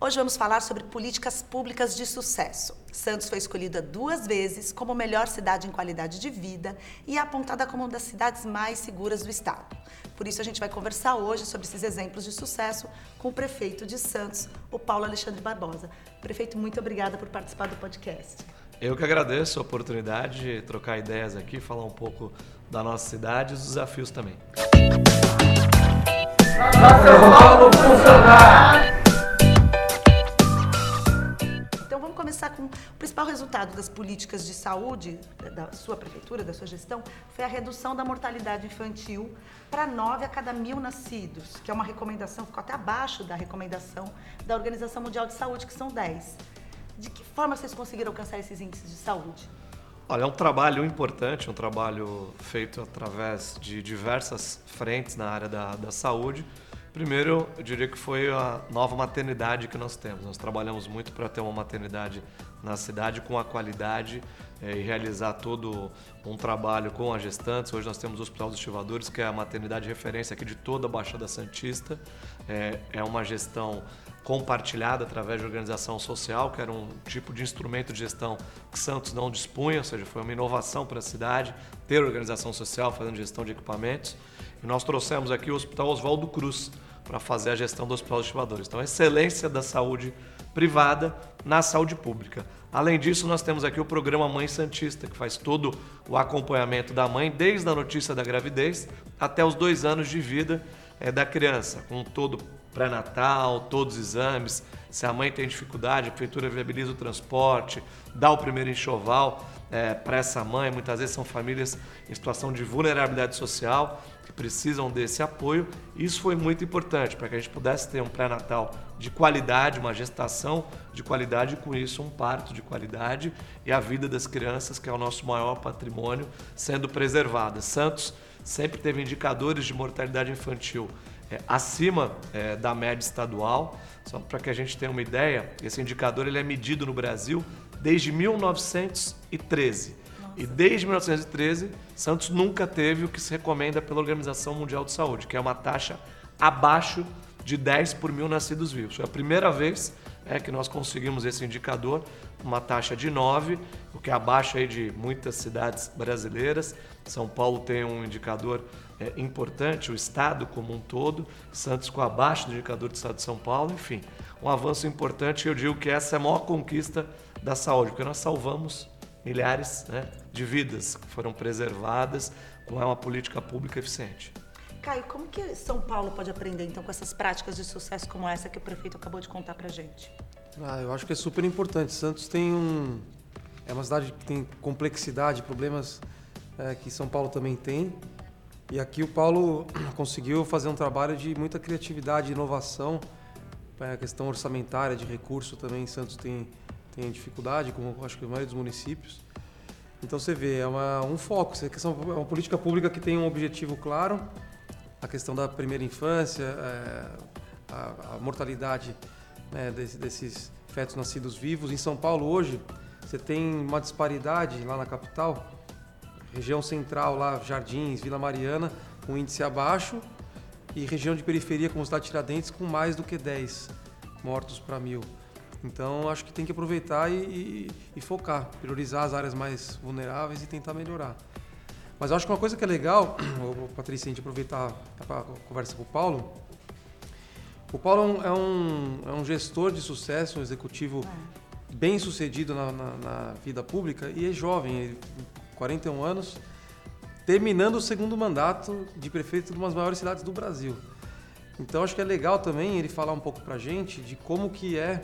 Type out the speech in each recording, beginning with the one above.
Hoje vamos falar sobre políticas públicas de sucesso. Santos foi escolhida duas vezes como melhor cidade em qualidade de vida e é apontada como uma das cidades mais seguras do estado. Por isso a gente vai conversar hoje sobre esses exemplos de sucesso com o prefeito de Santos, o Paulo Alexandre Barbosa. Prefeito, muito obrigada por participar do podcast. Eu que agradeço a oportunidade de trocar ideias aqui, falar um pouco da nossa cidade e dos desafios também. Paulo funcionar! Com o principal resultado das políticas de saúde da sua prefeitura, da sua gestão, foi a redução da mortalidade infantil para 9 a cada mil nascidos, que é uma recomendação, ficou até abaixo da recomendação da Organização Mundial de Saúde, que são 10. De que forma vocês conseguiram alcançar esses índices de saúde? Olha, é um trabalho importante, um trabalho feito através de diversas frentes na área da, da saúde. Primeiro, eu diria que foi a nova maternidade que nós temos. Nós trabalhamos muito para ter uma maternidade na cidade com a qualidade é, e realizar todo um trabalho com as gestantes. Hoje nós temos o Hospital dos Estivadores, que é a maternidade de referência aqui de toda a Baixada Santista. É, é uma gestão compartilhada através de organização social, que era um tipo de instrumento de gestão que Santos não dispunha, ou seja, foi uma inovação para a cidade ter organização social fazendo gestão de equipamentos. E nós trouxemos aqui o Hospital Oswaldo Cruz, para fazer a gestão do Hospital dos Estivadores. Então, excelência da saúde privada na saúde pública. Além disso, nós temos aqui o programa Mãe Santista, que faz todo o acompanhamento da mãe, desde a notícia da gravidez até os dois anos de vida é, da criança, com todo pré-natal, todos os exames. Se a mãe tem dificuldade, a prefeitura viabiliza o transporte, dá o primeiro enxoval é, para essa mãe. Muitas vezes são famílias em situação de vulnerabilidade social que precisam desse apoio. Isso foi muito importante para que a gente pudesse ter um pré-natal de qualidade, uma gestação de qualidade e com isso um parto de qualidade e a vida das crianças, que é o nosso maior patrimônio, sendo preservada. Santos sempre teve indicadores de mortalidade infantil é, acima é, da média estadual. Só para que a gente tenha uma ideia, esse indicador ele é medido no Brasil desde 1913. E desde 1913, Santos nunca teve o que se recomenda pela Organização Mundial de Saúde, que é uma taxa abaixo de 10 por mil nascidos vivos. Foi a primeira vez é, que nós conseguimos esse indicador, uma taxa de 9, o que é abaixo aí de muitas cidades brasileiras. São Paulo tem um indicador é, importante, o estado como um todo, Santos com abaixo do indicador do estado de São Paulo, enfim, um avanço importante. Eu digo que essa é a maior conquista da saúde, porque nós salvamos milhares né, de vidas que foram preservadas com uma política pública eficiente. Caio, como que São Paulo pode aprender então com essas práticas de sucesso como essa que o prefeito acabou de contar para gente? Ah, eu acho que é super importante. Santos tem um é uma cidade que tem complexidade, problemas é, que São Paulo também tem. E aqui o Paulo conseguiu fazer um trabalho de muita criatividade, inovação, é, a questão orçamentária de recurso também. Santos tem tem dificuldade, como acho que a maioria dos municípios. Então você vê, é uma, um foco, é uma política pública que tem um objetivo claro, a questão da primeira infância, é, a, a, mortalidade né, desse, desses fetos nascidos vivos. Em São Paulo hoje você tem uma disparidade lá na capital, região central lá, Jardins, Vila Mariana, com índice abaixo, e região de periferia como Cidade Tiradentes com mais do que 10 mortos para mil. Então acho que tem que aproveitar e, e, e, focar, priorizar as áreas mais vulneráveis e tentar melhorar. Mas acho que uma coisa que é legal, Patrícia, a gente aproveitar a conversa com o Paulo. O Paulo é um, é um gestor de sucesso, um executivo é. bem sucedido na, na, na, vida pública e é jovem, ele, 41 anos, terminando o segundo mandato de prefeito de uma das maiores cidades do Brasil. Então acho que é legal também ele falar um pouco pra gente de como que é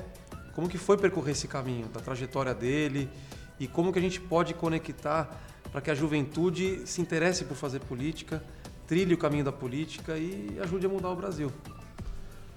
como que foi percorrer esse caminho, da trajetória dele e como que a gente pode conectar para que a juventude se interesse por fazer política, trilhe o caminho da política e ajude a mudar o Brasil.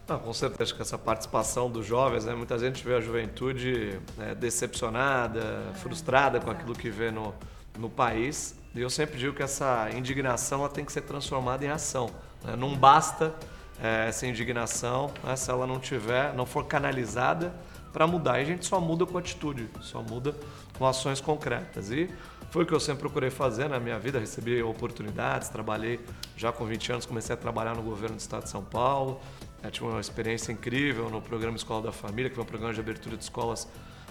Não, com certeza que essa participação dos jovens, né, muita gente vê a juventude né, decepcionada, frustrada com aquilo que vê no, no país. E eu sempre digo que essa indignação ela tem que ser transformada em ação. Né? Não basta é, essa indignação né, se ela não tiver, não for canalizada para mudar. E a gente só muda com atitude, só muda com ações concretas. E foi o que eu sempre procurei fazer na minha vida, recebi oportunidades, trabalhei já com 20 anos, comecei a trabalhar no governo do estado de São Paulo, Eu tive uma experiência incrível no programa Escola da Família, que foi um programa de abertura de escolas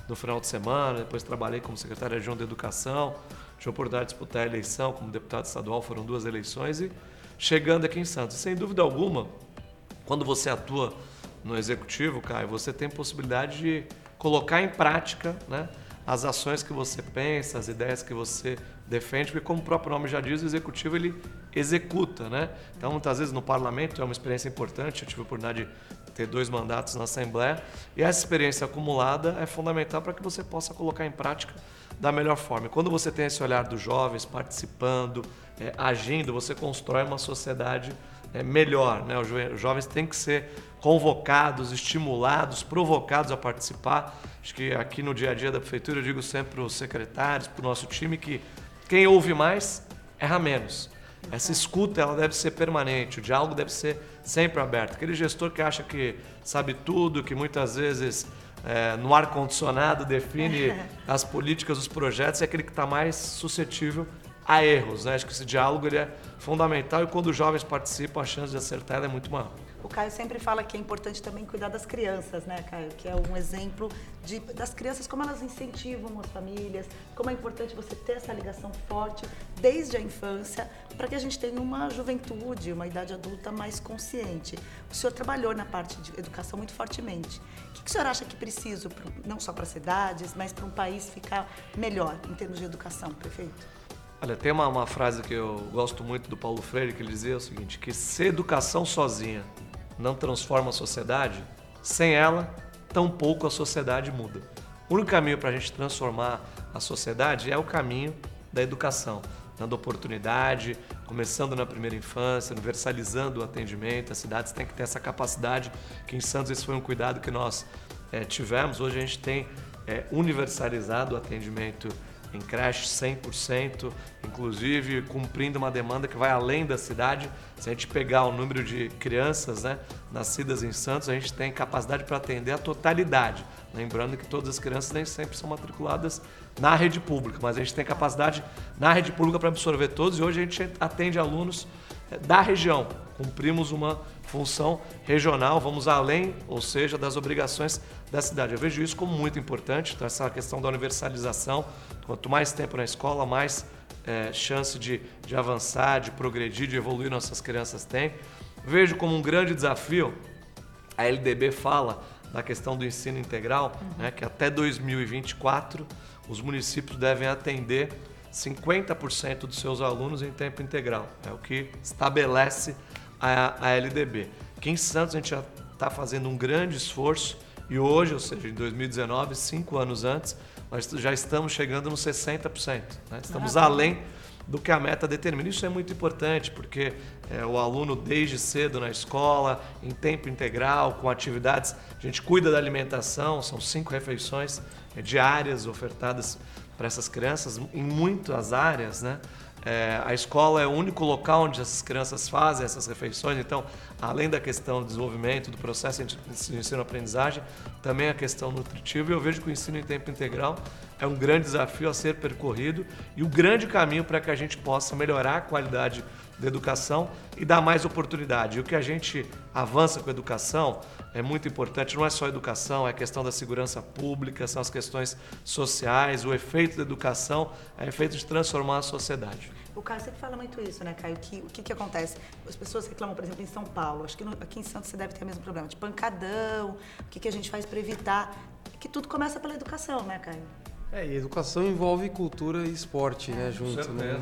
no final de semana. Depois trabalhei como secretário adjunto de Educação. Tive a oportunidade de disputar a eleição como deputado estadual, foram duas eleições. E chegando aqui em Santos, sem dúvida alguma, quando você atua no executivo, Caio, você tem possibilidade de colocar em prática né, as ações que você pensa, as ideias que você defende, porque como o próprio nome já diz, o executivo ele executa, né? Então, muitas vezes no parlamento é uma experiência importante, eu tive a oportunidade de ter dois mandatos na Assembleia, e essa experiência acumulada é fundamental para que você possa colocar em prática da melhor forma. E quando você tem esse olhar dos jovens participando, é, agindo, você constrói uma sociedade é, melhor, né? Os jovens têm que ser convocados, estimulados, provocados a participar. Acho que aqui no dia a dia da prefeitura eu digo sempre para os secretários, para o nosso time que quem ouve mais erra menos. Essa escuta ela deve ser permanente, o diálogo deve ser sempre aberto. Aquele gestor que acha que sabe tudo, que muitas vezes é, no ar condicionado define as políticas, os projetos, é aquele que está mais suscetível a erros. Né? Acho que esse diálogo ele é fundamental e quando os jovens participam a chance de acertar é muito maior. O Caio sempre fala que é importante também cuidar das crianças, né, Caio? Que é um exemplo de, das crianças, como elas incentivam as famílias, como é importante você ter essa ligação forte desde a infância, para que a gente tenha uma juventude, uma idade adulta mais consciente. O senhor trabalhou na parte de educação muito fortemente. O que, que o senhor acha que precisa, não só para cidades, mas para um país ficar melhor em termos de educação, prefeito? Olha, tem uma, uma frase que eu gosto muito do Paulo Freire, que ele dizia o seguinte, que se educação sozinha não transforma a sociedade, sem ela, tampouco a sociedade muda. O único caminho para a gente transformar a sociedade é o caminho da educação, dando oportunidade, começando na primeira infância, universalizando o atendimento. As cidades têm que ter essa capacidade, que em Santos esse foi um cuidado que nós é, tivemos. Hoje a gente tem é, universalizado o atendimento em creche 100%, inclusive cumprindo uma demanda que vai além da cidade. Se a gente pegar o número de crianças né, nascidas em Santos, a gente tem capacidade para atender a totalidade. Lembrando que todas as crianças nem sempre são matriculadas na rede pública, mas a gente tem capacidade na rede pública para absorver todos e hoje a gente atende alunos eh, da região. Cumprimos uma função regional, vamos além, ou seja, das obrigações da cidade. Eu vejo isso como muito importante, então essa questão da universalização, quanto mais tempo na escola, mais é, chance de, de avançar, de progredir, de evoluir nossas crianças têm. Vejo como um grande desafio, a LDB fala da questão do ensino integral, uhum. né, que até 2024 os municípios devem atender 50% dos seus alunos em tempo integral. É o que estabelece a, a LDB. Aqui em Santos a gente já está fazendo um grande esforço e hoje, ou seja, em 2019, cinco anos antes, nós já estamos chegando nos 60%. Né? Estamos além do que a meta determina. Isso é muito importante, porque é, o aluno, desde cedo na escola, em tempo integral, com atividades, a gente cuida da alimentação, são cinco refeições é, diárias ofertadas para essas crianças, em muitas áreas, né? É, a escola é o único local onde essas crianças fazem essas refeições, então, além da questão do desenvolvimento, do processo de ensino-aprendizagem, também a questão nutritiva. E eu vejo que o ensino em tempo integral é um grande desafio a ser percorrido e o grande caminho para que a gente possa melhorar a qualidade da educação e dar mais oportunidade. E o que a gente avança com a educação é muito importante, não é só a educação, é a questão da segurança pública, são as questões sociais, o efeito da educação é o efeito de transformar a sociedade. O Caio sempre fala muito isso, né, Caio? Que, o que, que acontece? As pessoas reclamam, por exemplo, em São Paulo, acho que no, aqui em Santos você deve ter o mesmo problema, de pancadão, o que, que a gente faz para evitar? Que tudo começa pela educação, né, Caio? É, e educação envolve cultura e esporte, né, junto, né?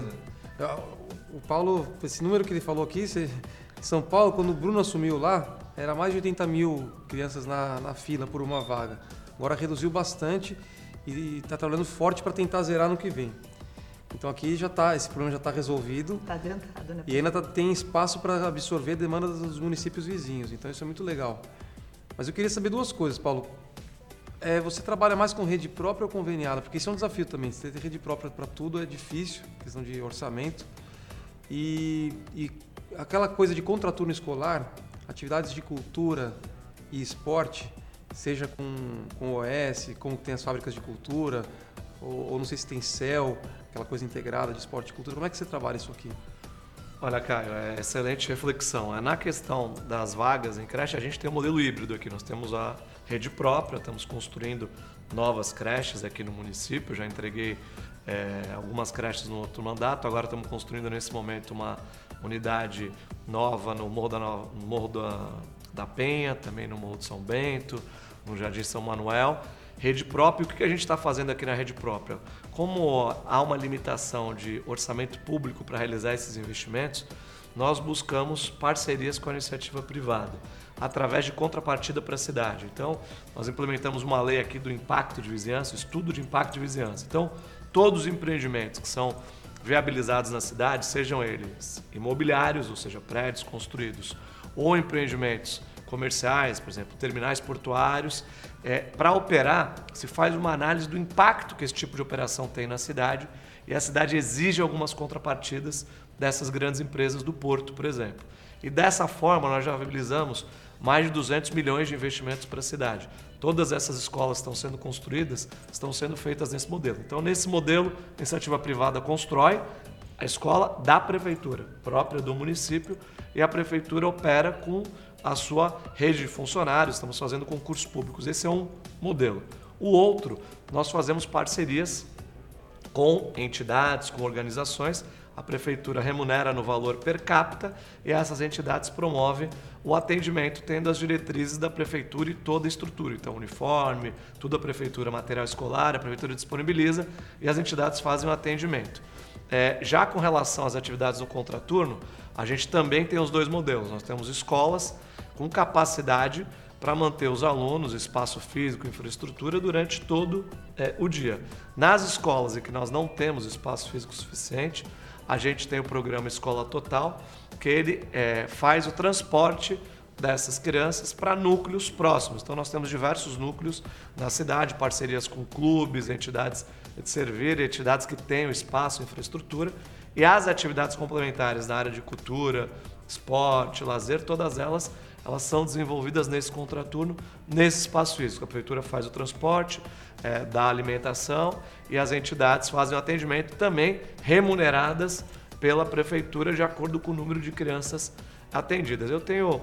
O Paulo, esse número que ele falou aqui, você, São Paulo, quando o Bruno assumiu lá, era mais de 80 mil crianças na, na fila por uma vaga. Agora reduziu bastante e está trabalhando forte para tentar zerar no que vem. Então aqui já está, esse problema já está resolvido. Está adiantado, né? E ainda tá, tem espaço para absorver a demanda dos municípios vizinhos. Então isso é muito legal. Mas eu queria saber duas coisas, Paulo. É, você trabalha mais com rede própria ou conveniada? Porque isso é um desafio também. Você ter rede própria para tudo é difícil, questão de orçamento. E, e aquela coisa de contraturno escolar, atividades de cultura e esporte, seja com, com OS, como tem as fábricas de cultura, ou, ou não sei se tem CEL, aquela coisa integrada de esporte e cultura. Como é que você trabalha isso aqui? Olha, Caio, é excelente reflexão. É, na questão das vagas em creche, a gente tem um modelo híbrido aqui. Nós temos a rede própria, estamos construindo novas creches aqui no município. Já entreguei é, algumas creches no outro mandato. Agora estamos construindo nesse momento uma unidade nova no Morro da, no Morro da, da Penha, também no Morro de São Bento, no Jardim São Manuel. Rede própria, o que a gente está fazendo aqui na rede própria? Como há uma limitação de orçamento público para realizar esses investimentos, nós buscamos parcerias com a iniciativa privada, através de contrapartida para a cidade. Então, nós implementamos uma lei aqui do impacto de vizinhança, estudo de impacto de vizinhança. Então, todos os empreendimentos que são viabilizados na cidade, sejam eles imobiliários, ou seja, prédios construídos, ou empreendimentos comerciais, por exemplo, terminais portuários, é, para operar, se faz uma análise do impacto que esse tipo de operação tem na cidade e a cidade exige algumas contrapartidas dessas grandes empresas do porto, por exemplo. E dessa forma, nós já viabilizamos mais de 200 milhões de investimentos para a cidade. Todas essas escolas estão sendo construídas, estão sendo feitas nesse modelo. Então, nesse modelo, a iniciativa privada constrói a escola da prefeitura, própria do município, e a prefeitura opera com a sua rede de funcionários, estamos fazendo concursos públicos. Esse é um modelo. O outro, nós fazemos parcerias com entidades, com organizações. A prefeitura remunera no valor per capita e essas entidades promovem o atendimento, tendo as diretrizes da prefeitura e toda a estrutura. Então, uniforme, tudo a prefeitura, material escolar, a prefeitura disponibiliza e as entidades fazem o atendimento. É, já com relação às atividades no contraturno, a gente também tem os dois modelos. Nós temos escolas com capacidade para manter os alunos, espaço físico, infraestrutura durante todo é, o dia. Nas escolas em que nós não temos espaço físico suficiente, a gente tem o programa Escola Total, que ele é, faz o transporte dessas crianças para núcleos próximos. Então nós temos diversos núcleos na cidade, parcerias com clubes, entidades de servir, entidades que tenham espaço, infraestrutura, e as atividades complementares na área de cultura, esporte, lazer, todas elas elas são desenvolvidas nesse contraturno, nesse espaço físico. A prefeitura faz o transporte, é, dá alimentação e as entidades fazem o atendimento também remuneradas pela prefeitura de acordo com o número de crianças atendidas. Eu tenho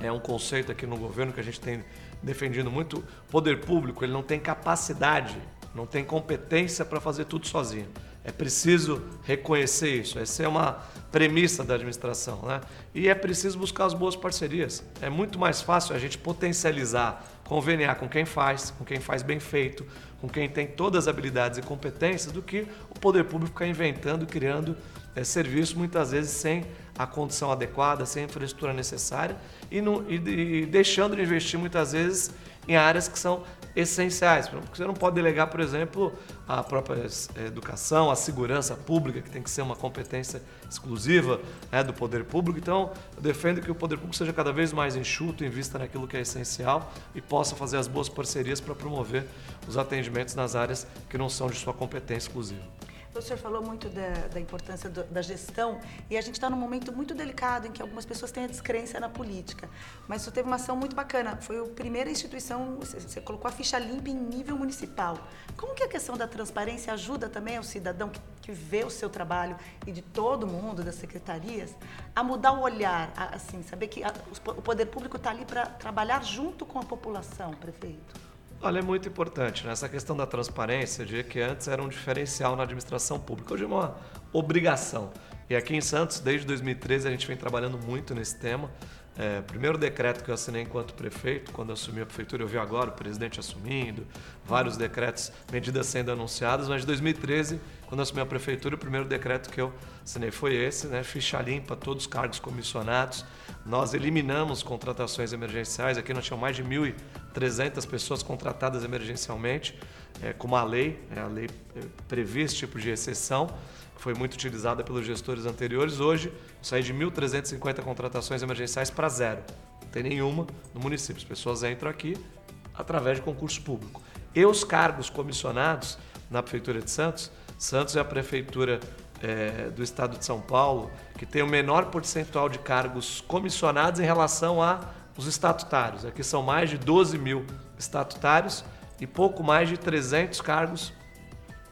é um conceito aqui no governo que a gente tem defendido muito. Poder público ele não tem capacidade, não tem competência para fazer tudo sozinho. É preciso reconhecer isso. Essa é uma premissa da administração. Né? E é preciso buscar as boas parcerias. É muito mais fácil a gente potencializar, conveniar com quem faz, com quem faz bem feito, com quem tem todas as habilidades e competências, do que o poder público ficar inventando, criando é, serviços, muitas vezes sem a condição adequada, sem a infraestrutura necessária e, e, e deixando de investir muitas vezes em áreas que são essenciais. Porque você não pode delegar, por exemplo, a própria educação, a segurança pública, que tem que ser uma competência exclusiva né, do poder público. Então, eu defendo que o poder público seja cada vez mais enxuto, invista naquilo que é essencial e possa fazer as boas parcerias para promover os atendimentos nas áreas que não são de sua competência exclusiva. O senhor falou muito da, da importância do, da gestão e a gente está num momento muito delicado em que algumas pessoas têm a descrença na política. Mas isso teve uma ação muito bacana. Foi a primeira instituição, você, você colocou a ficha limpa em nível municipal. Como que a questão da transparência ajuda também ao cidadão que, que vê o seu trabalho e de todo mundo, das secretarias, a mudar o olhar, a, assim, saber que a, o poder público está ali para trabalhar junto com a população, prefeito? Olha, é muito importante. Né? Essa questão da transparência, eu diria que antes era um diferencial na administração pública, hoje é uma obrigação. E aqui em Santos, desde 2013, a gente vem trabalhando muito nesse tema. É, primeiro decreto que eu assinei enquanto prefeito, quando assumi a prefeitura, eu vi agora o presidente assumindo, vários decretos, medidas sendo anunciadas, mas de 2013, quando assumi a prefeitura, o primeiro decreto que eu assinei foi esse, né? ficha limpa, todos os cargos comissionados. Nós eliminamos contratações emergenciais, aqui nós tínhamos mais de 1.300 pessoas contratadas emergencialmente, é, com uma lei, né? a lei é, previa esse tipo de exceção, foi muito utilizada pelos gestores anteriores. Hoje, saí de 1.350 contratações emergenciais para zero. Não tem nenhuma no município. As pessoas entram aqui através de concurso público. E os cargos comissionados na Prefeitura de Santos, Santos é a prefeitura é, do estado de São Paulo que tem o menor percentual de cargos comissionados em relação aos estatutários. Aqui são mais de 12 mil estatutários e pouco mais de 300 cargos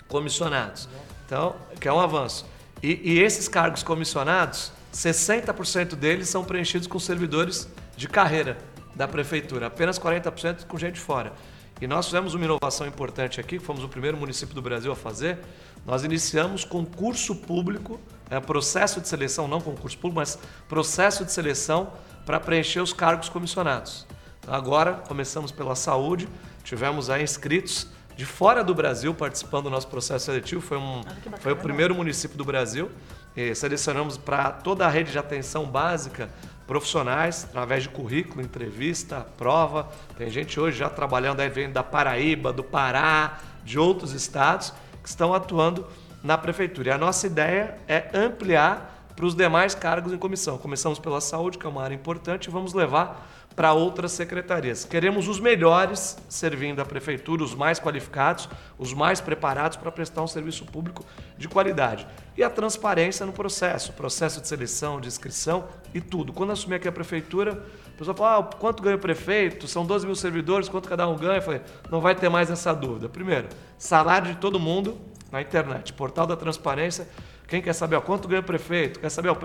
comissionados. Então, que é um avanço. E, e esses cargos comissionados, 60% deles são preenchidos com servidores de carreira da prefeitura, apenas 40% com gente fora. E nós fizemos uma inovação importante aqui, fomos o primeiro município do Brasil a fazer. Nós iniciamos concurso público, é, processo de seleção, não concurso público, mas processo de seleção para preencher os cargos comissionados. Então, agora começamos pela saúde, tivemos aí inscritos de fora do Brasil participando do nosso processo seletivo, foi, um, bacana, foi o primeiro município do Brasil. E selecionamos para toda a rede de atenção básica profissionais, através de currículo, entrevista, prova. Tem gente hoje já trabalhando aí, vem da Paraíba, do Pará, de outros estados, que estão atuando na prefeitura. E a nossa ideia é ampliar para os demais cargos em comissão. Começamos pela saúde, que é uma área importante, e vamos levar para outras secretarias. Queremos os melhores servindo a prefeitura, os mais qualificados, os mais preparados para prestar um serviço público de qualidade. E a transparência no processo, processo de seleção, de inscrição e tudo. Quando assumi aqui a prefeitura, a pessoa fala, ah, quanto ganha o prefeito? São 12 mil servidores, quanto cada um ganha? Eu falei, não vai ter mais essa dúvida. Primeiro, salário de todo mundo na internet, portal da transparência. Quem quer saber ó, quanto ganha o prefeito? Quer saber ó,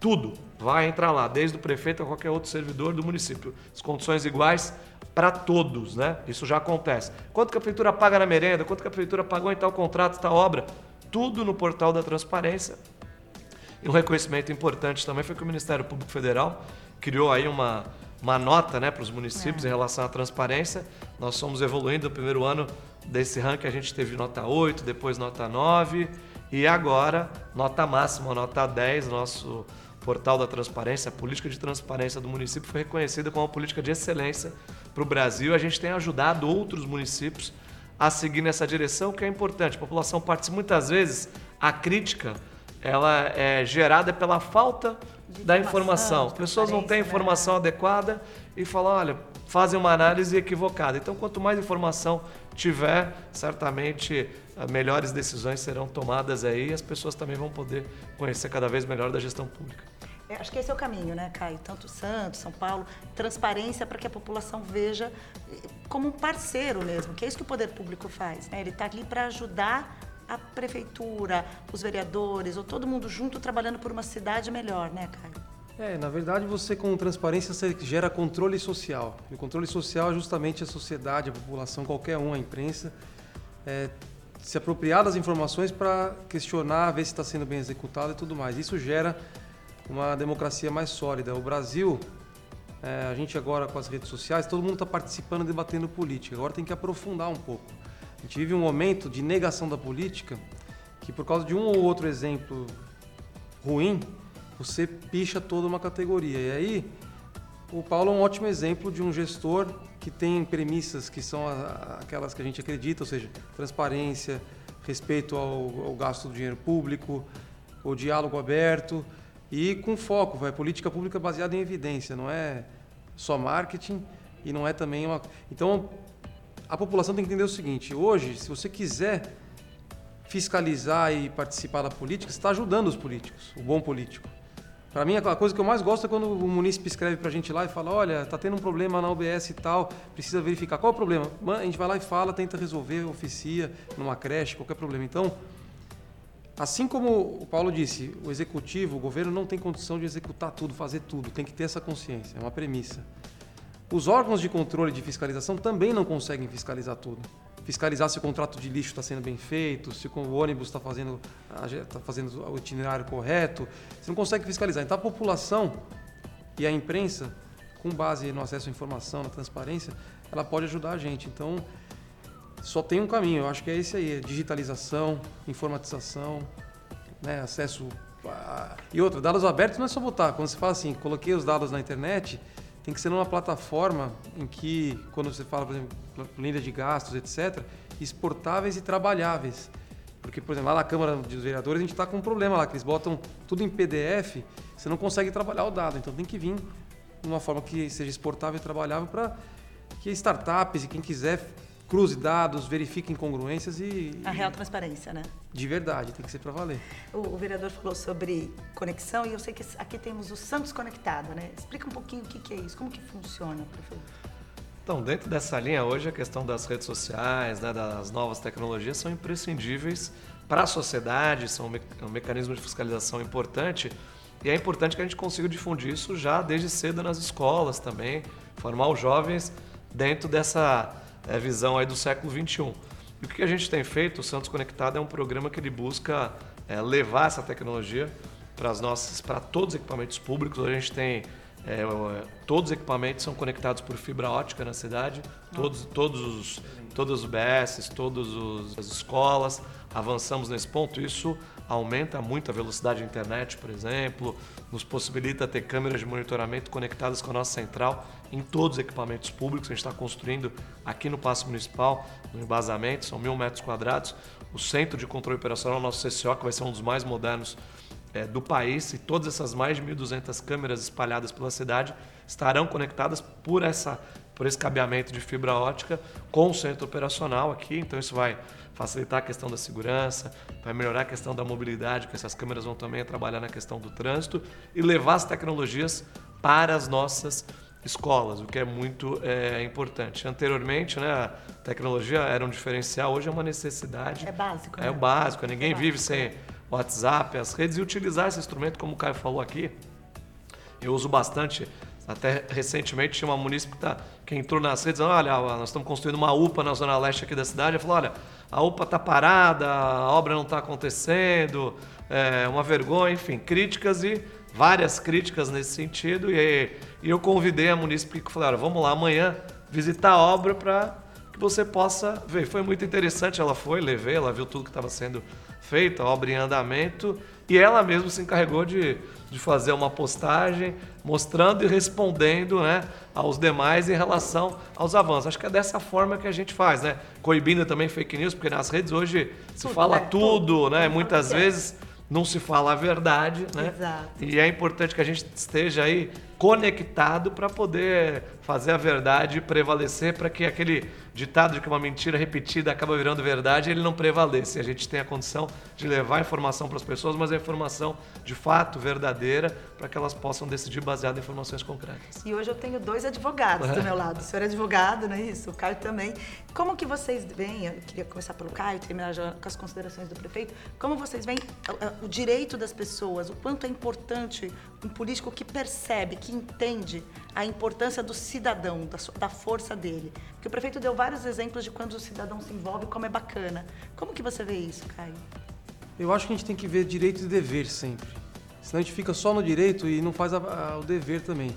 tudo vai entrar lá, desde o prefeito a qualquer outro servidor do município. As condições iguais para todos, né? Isso já acontece. Quanto que a prefeitura paga na merenda, quanto que a prefeitura pagou em tal contrato, tal obra, tudo no portal da transparência. E um reconhecimento importante também foi que o Ministério Público Federal criou aí uma, uma nota né, para os municípios é. em relação à transparência. Nós fomos evoluindo no primeiro ano desse ranking, a gente teve nota 8, depois nota 9 e agora nota máxima, nota 10, nosso portal da transparência, a política de transparência do município foi reconhecida como uma política de excelência para o Brasil. A gente tem ajudado outros municípios a seguir nessa direção, que é importante. A população participa muitas vezes, a crítica ela é gerada pela falta de da informação. As pessoas não têm informação né? adequada e falam, olha, fazem uma análise equivocada. Então, quanto mais informação tiver, certamente eh, melhores decisões serão tomadas aí e as pessoas também vão poder conhecer cada vez melhor da gestão pública. É, acho que esse é o caminho, né, Caio? Tanto Santos, São Paulo, transparência para que a população veja eh, como um parceiro mesmo, que é isso que o poder público faz. Né? Ele está ali para ajudar a prefeitura, os vereadores, ou todo mundo junto trabalhando por uma cidade melhor, né, Caio? É, na verdade, você com transparência você gera controle social. E o controle social é justamente a sociedade, a população, qualquer um, a imprensa, é, se apropriar das informações para questionar, ver se está sendo bem executado e tudo mais. Isso gera uma democracia mais sólida. O Brasil, é, a gente agora com as redes sociais, todo mundo está participando, debatendo política. Agora tem que aprofundar um pouco. A gente vive um momento de negação da política que, por causa de um ou outro exemplo ruim, você picha toda uma categoria. E aí, o Paulo é um ótimo exemplo de um gestor que tem premissas que são aquelas que a gente acredita, ou seja, transparência, respeito ao, ao gasto do dinheiro público, o diálogo aberto e com foco, vai política pública baseada em evidência, não é só marketing e não é também uma. Então, a população tem que entender o seguinte: hoje, se você quiser fiscalizar e participar da política, você está ajudando os políticos, o bom político. Para mim, a coisa que eu mais gosto é quando o munícipe escreve para a gente lá e fala: olha, tá tendo um problema na UBS e tal, precisa verificar. Qual é o problema? A gente vai lá e fala, tenta resolver, oficia, numa creche, qualquer problema. Então, Assim como o Paulo disse, o executivo, o governo não tem condição de executar tudo, fazer tudo, tem que ter essa consciência, é uma premissa. Os órgãos de controle de fiscalização também não conseguem fiscalizar tudo. Fiscalizar se o contrato de lixo está sendo bem feito, se o ônibus está fazendo, tá fazendo o itinerário correto. Você não consegue fiscalizar. Então a população e a imprensa, com base no acesso à informação, na transparência, ela pode ajudar a gente. Então, só tem um caminho, eu acho que é esse aí, é digitalização, informatização, né, acesso a... E outra, dados abertos não é só botar, quando você fala assim, coloquei os dados na internet, tem que ser numa plataforma em que, quando você fala, por exemplo, planilha de gastos, etc., exportáveis e trabalháveis. Porque, por exemplo, lá na Câmara dos Vereadores a gente está com um problema lá, que eles botam tudo em PDF, você não consegue trabalhar o dado. Então tem que vir de uma forma que seja exportável e trabalhável para que startups e quem quiser cruze dados, verifique incongruências e. A real transparência, né? De verdade, tem que ser para valer. O, o, vereador falou sobre conexão e eu sei que aqui temos o Santos Conectado, né? Explica um pouquinho o que, que é isso, como que funciona, prefeito. Então, dentro dessa linha hoje, a questão das redes sociais, né, das novas tecnologias são imprescindíveis para a sociedade, são um, me um mecanismo de fiscalização importante. E é importante que a gente consiga difundir isso já desde cedo nas escolas também, formar os jovens dentro dessa é, visão aí do século XXI. E o que a gente tem feito, o Santos Conectado é um programa que ele busca é, levar essa tecnologia para as nossas, para todos os equipamentos públicos. A gente tem é, todos os equipamentos são conectados por fibra ótica na cidade, todos, todos os, todos os BS, todas as escolas. Avançamos nesse ponto. Isso aumenta muito a velocidade da internet, por exemplo, nos possibilita ter câmeras de monitoramento conectadas com a nossa central em todos os equipamentos públicos. A gente está construindo aqui no Paço Municipal, no embasamento, são mil metros quadrados, o Centro de Controle Operacional, nosso CCO, que vai ser um dos mais modernos é, do país, e todas essas mais de 1.200 câmeras espalhadas pela cidade estarão conectadas por, essa, por esse cabeamento de fibra ótica com o centro operacional aqui. Então, isso vai facilitar a questão da segurança, vai melhorar a questão da mobilidade, que essas câmeras vão também trabalhar na questão do trânsito e levar as tecnologias para as nossas escolas, o que é muito é, importante. Anteriormente, né, a tecnologia era um diferencial, hoje é uma necessidade. É básico. É né? o básico, ninguém É vive básico, sem é. WhatsApp, as redes e utilizar esse instrumento, como o Caio falou aqui. Eu uso bastante. Até recentemente tinha uma munícipe que, tá, entrou nas redes, olha, nós estamos construindo uma UPA na zona leste aqui da cidade. Ela falou, olha, a UPA está parada, a obra não está acontecendo, é uma vergonha, enfim, críticas e várias críticas nesse sentido. E, e eu convidei a munícipe que falei, olha, vamos lá amanhã visitar a obra para você possa ver. Foi muito interessante, ela foi, levei, ela viu tudo que estava sendo feito, a obra em andamento, e ela mesma se encarregou de, de fazer uma postagem mostrando e respondendo né, aos demais em relação aos avanços. Acho que é dessa forma que a gente faz, né? Coibindo também fake news, porque nas redes hoje se Tudo, fala é, tudo, tudo. né? Tudo Muitas vezes não se fala a verdade, né? Exato. E é importante que a gente esteja aí conectado para poder fazer a verdade prevalecer, para que aquele ditado de que uma mentira repetida acaba virando verdade, ele não prevaleça. E a gente tem a condição de levar informação para as pessoas, mas a informação de fato verdadeira, para que elas possam decidir baseado em informações concretas. E hoje eu tenho dois advogados do meu lado. O senhor é advogado, não é isso? O Caio também. Como que vocês veem, eu queria começar pelo Caio, terminar já com as considerações do prefeito, como vocês veem o, o direito das pessoas, o quanto é importante um político que percebe, que entende a importância do cidadão, da, da força dele. Porque o prefeito deu vários exemplos de quando o cidadão se envolve, como é bacana. Como que você vê isso, Caio? Eu acho que a gente tem que ver direito e dever sempre. Senão a gente fica só no direito e não faz a- a- o dever também.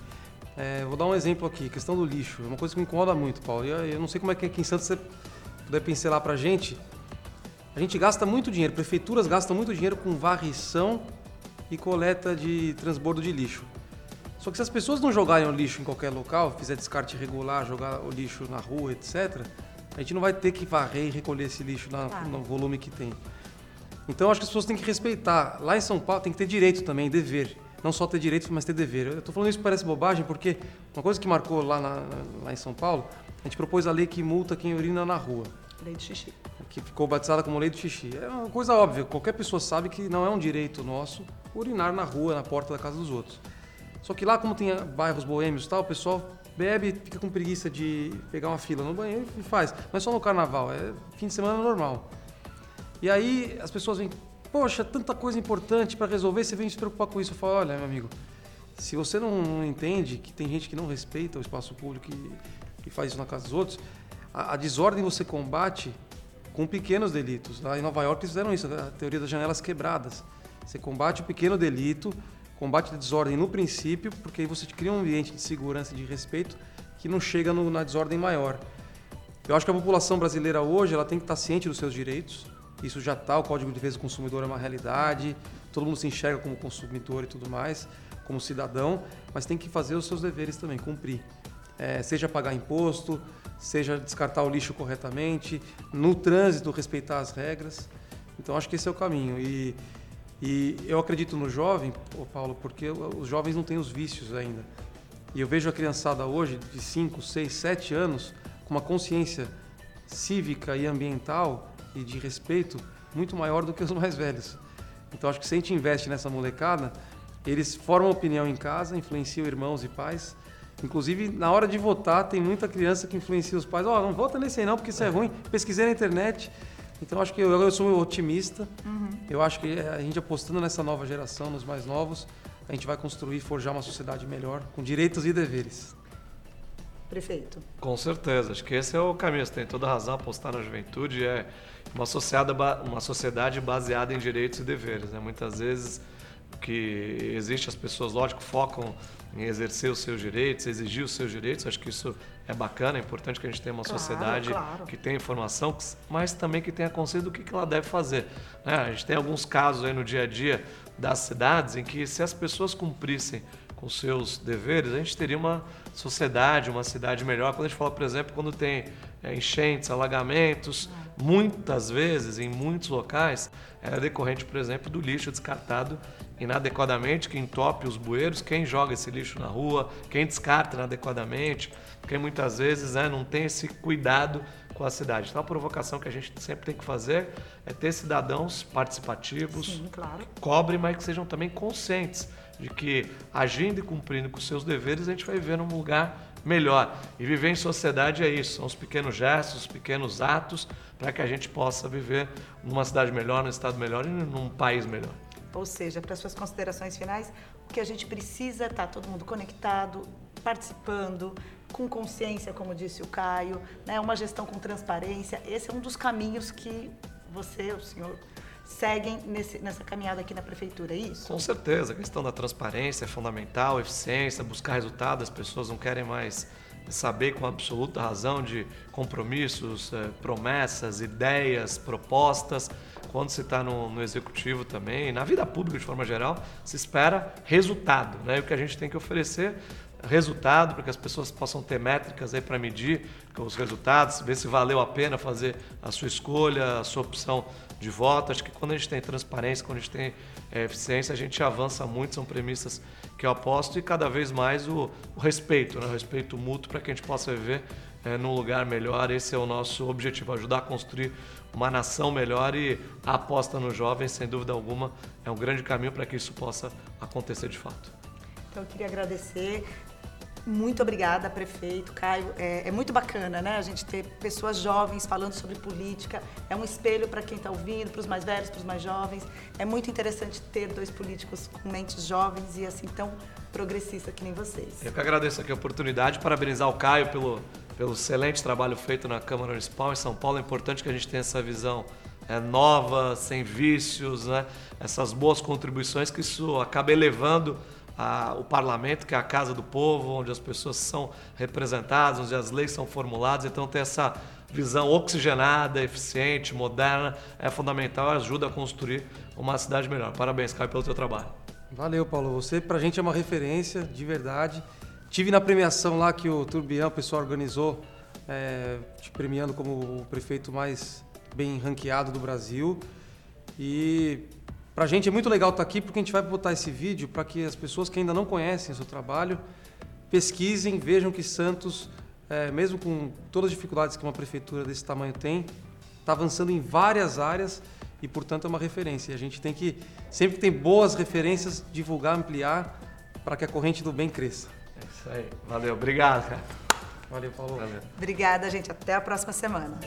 É, vou dar um exemplo aqui, questão do lixo. É uma coisa que me incomoda muito, Paulo. Eu, eu não sei como é que aqui em Santos você puder pincelar pra gente. A gente gasta muito dinheiro, prefeituras gastam muito dinheiro com varrição e coleta de transbordo de lixo. Só que se as pessoas não jogarem o lixo em qualquer local, fizer descarte regular, jogar o lixo na rua, etc., a gente não vai ter que varrer e recolher esse lixo na- Claro. no volume que tem. Então acho que as pessoas têm que respeitar. Lá em São Paulo tem que ter direito também, dever. Não só ter direito, mas ter dever. Eu tô falando isso parece bobagem porque uma coisa que marcou lá, na- lá em São Paulo, a gente propôs a lei que multa quem urina na rua, Lei de xixi. que ficou batizada como lei do xixi. É uma coisa óbvia, qualquer pessoa sabe que não é um direito nosso urinar na rua, na porta da casa dos outros. Só que lá, como tem bairros boêmios e tal, o pessoal bebe, fica com preguiça de pegar uma fila no banheiro e faz. Mas só no carnaval, é fim de semana normal. E aí as pessoas vêm, poxa, tanta coisa importante para resolver, você vem se preocupar com isso. Eu falo, olha, meu amigo, se você não entende que tem gente que não respeita o espaço público e, e faz isso na casa dos outros, a, a desordem você combate com pequenos delitos. Lá em Nova York eles fizeram isso, a teoria das janelas quebradas. Você combate o pequeno delito, combate a desordem no princípio, porque aí você cria um ambiente de segurança e de respeito que não chega no- na desordem maior. Eu acho que a população brasileira hoje ela tem que estar ciente dos seus direitos. Isso já está, o Código de Defesa do Consumidor é uma realidade, todo mundo se enxerga como consumidor e tudo mais, como cidadão, mas tem que fazer os seus deveres também, cumprir. É, seja pagar imposto, seja descartar o lixo corretamente, no trânsito respeitar as regras. Então acho que esse é o caminho. E, e eu acredito no jovem, Paulo, porque os jovens não têm os vícios ainda. E eu vejo a criançada hoje, de 5, 6, 7 anos, com uma consciência cívica e ambiental e de respeito muito maior do que os mais velhos. Então acho que se a gente investe nessa molecada, eles formam opinião em casa, influenciam irmãos e pais. Inclusive, na hora de votar, tem muita criança que influencia os pais. Ó, não vota nesse aí não, porque isso é ruim. Pesquisei na internet. Então acho que eu, eu sou otimista. Uhum. Eu acho que a gente apostando nessa nova geração, nos mais novos, a gente vai construir, forjar uma sociedade melhor, com direitos e deveres. Prefeito. Com certeza, acho que esse é o caminho. Você tem toda a razão, apostar na juventude é uma, uma sociedade baseada em direitos e deveres. Né? Muitas vezes que existe, as pessoas, lógico, focam em exercer os seus direitos, exigir os seus direitos. Acho que isso é bacana, é importante que a gente tenha uma claro, sociedade claro. que tenha informação, mas também que tenha consciência do que ela deve fazer. Né? A gente tem alguns casos aí no dia a dia das cidades em que se as pessoas cumprissem com seus deveres, a gente teria uma sociedade, uma cidade melhor. Quando a gente fala, por exemplo, quando tem é, enchentes, alagamentos, muitas vezes, em muitos locais, é decorrente, por exemplo, do lixo descartado inadequadamente, que entope os bueiros, quem joga esse lixo na rua, quem descarta inadequadamente, porque muitas vezes né, não tem esse cuidado com a cidade. Então a provocação que a gente sempre tem que fazer é ter cidadãos participativos, Sim, claro. que cobrem, mas que sejam também conscientes de que agindo e cumprindo com seus deveres, a gente vai viver num lugar melhor. E viver em sociedade é isso, são os pequenos gestos, os pequenos atos para que a gente possa viver numa cidade melhor, num estado melhor e num país melhor. Ou seja, para suas considerações finais, o que a gente precisa é estar tá todo mundo conectado, participando, com consciência, como disse o Caio, né? uma gestão com transparência. Esse é um dos caminhos que você, o senhor, seguem nesse, nessa caminhada aqui na prefeitura, é isso? Com certeza, a questão da transparência é fundamental, eficiência, buscar resultados, as pessoas não querem mais saber com absoluta razão de compromissos, eh, promessas, ideias, propostas. Quando se está no, no, executivo também, na vida pública de forma geral, se espera resultado. Né? E o que a gente tem que oferecer resultado para que as pessoas possam ter métricas aí para medir os resultados, ver se valeu a pena fazer a sua escolha, a sua opção de voto. Acho que quando a gente tem transparência, quando a gente tem é, eficiência, a gente avança muito. São premissas que eu aposto e cada vez mais o, o respeito, né? o respeito mútuo para que a gente possa viver é, num lugar melhor. Esse é o nosso objetivo, ajudar a construir uma nação melhor e a aposta nos jovens, sem dúvida alguma, é um grande caminho para que isso possa acontecer de fato. Então, eu queria agradecer muito obrigada, prefeito Caio. É, é, muito bacana, né? A gente ter pessoas jovens falando sobre política. É um espelho para quem está ouvindo, para os mais velhos, para os mais jovens. É muito interessante ter dois políticos com mentes jovens e assim tão progressista que nem vocês. Eu que agradeço aqui a oportunidade, parabenizar o Caio pelo, pelo excelente trabalho feito na Câmara Municipal em São Paulo. É importante que a gente tenha essa visão é, nova, sem vícios, né? essas boas contribuições que isso acaba elevando a, o parlamento, que é a casa do povo, onde as pessoas são representadas, onde as leis são formuladas. Então, ter essa visão oxigenada, eficiente, moderna é fundamental e ajuda a construir uma cidade melhor. Parabéns, Caio, pelo teu trabalho. Valeu, Paulo. Você, para a gente, é uma referência, de verdade. Tive na premiação lá que o Turbião, o pessoal organizou, é, te premiando como o prefeito mais bem ranqueado do Brasil. E para a gente é muito legal estar tá aqui porque a gente vai botar esse vídeo para que as pessoas que ainda não conhecem o seu trabalho pesquisem, vejam que Santos, é, mesmo com todas as dificuldades que uma prefeitura desse tamanho tem, está avançando em várias áreas e, portanto, é uma referência. E a gente tem que, sempre que tem boas referências, divulgar, ampliar para que a corrente do bem cresça. É isso aí. Valeu. Obrigado, cara. Valeu, Paulo. Valeu. Obrigada, gente. Até a próxima semana.